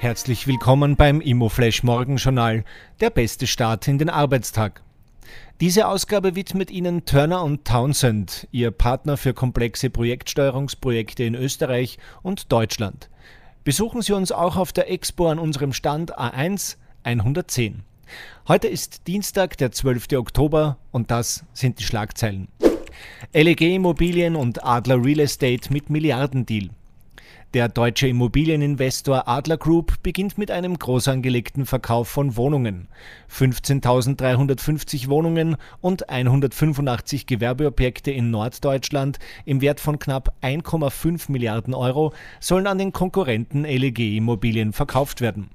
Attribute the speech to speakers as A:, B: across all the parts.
A: Herzlich willkommen beim Immoflash Morgenjournal, der beste Start in den Arbeitstag. Diese Ausgabe widmet Ihnen Turner und Townsend, Ihr Partner für komplexe Projektsteuerungsprojekte in Österreich und Deutschland. Besuchen Sie uns auch auf der Expo an unserem Stand A1 110. Heute ist Dienstag, der 12. Oktober und das sind die Schlagzeilen. LEG Immobilien und Adler Real Estate mit Milliardendeal. Der deutsche Immobilieninvestor Adler Group beginnt mit einem groß angelegten Verkauf von Wohnungen. 15.350 Wohnungen und 185 Gewerbeobjekte in Norddeutschland im Wert von knapp 1,5 Milliarden Euro sollen an den Konkurrenten LEG Immobilien verkauft werden.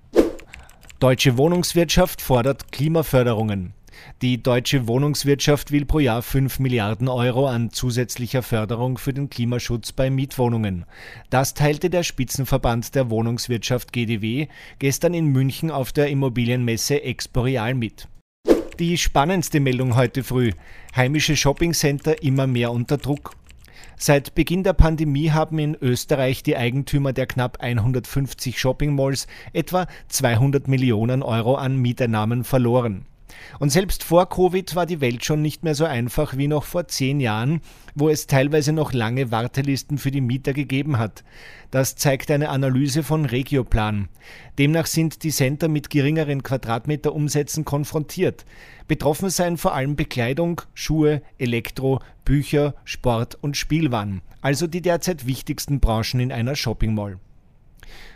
A: Deutsche Wohnungswirtschaft fordert Klimaförderungen. Die deutsche Wohnungswirtschaft will pro Jahr 5 Milliarden Euro an zusätzlicher Förderung für den Klimaschutz bei Mietwohnungen. Das teilte der Spitzenverband der Wohnungswirtschaft GDW gestern in München auf der Immobilienmesse Exporeal mit. Die spannendste Meldung heute früh. Heimische Shoppingcenter immer mehr unter Druck. Seit Beginn der Pandemie haben in Österreich die Eigentümer der knapp 150 Shopping-Malls etwa 200 Millionen Euro an Mieteinnahmen verloren. Und selbst vor Covid war die Welt schon nicht mehr so einfach wie noch vor zehn Jahren, wo es teilweise noch lange Wartelisten für die Mieter gegeben hat. Das zeigt eine Analyse von Regioplan. Demnach sind die Center mit geringeren Quadratmeterumsätzen konfrontiert. Betroffen seien vor allem Bekleidung, Schuhe, Elektro, Bücher, Sport und Spielwaren, also die derzeit wichtigsten Branchen in einer Shopping Mall.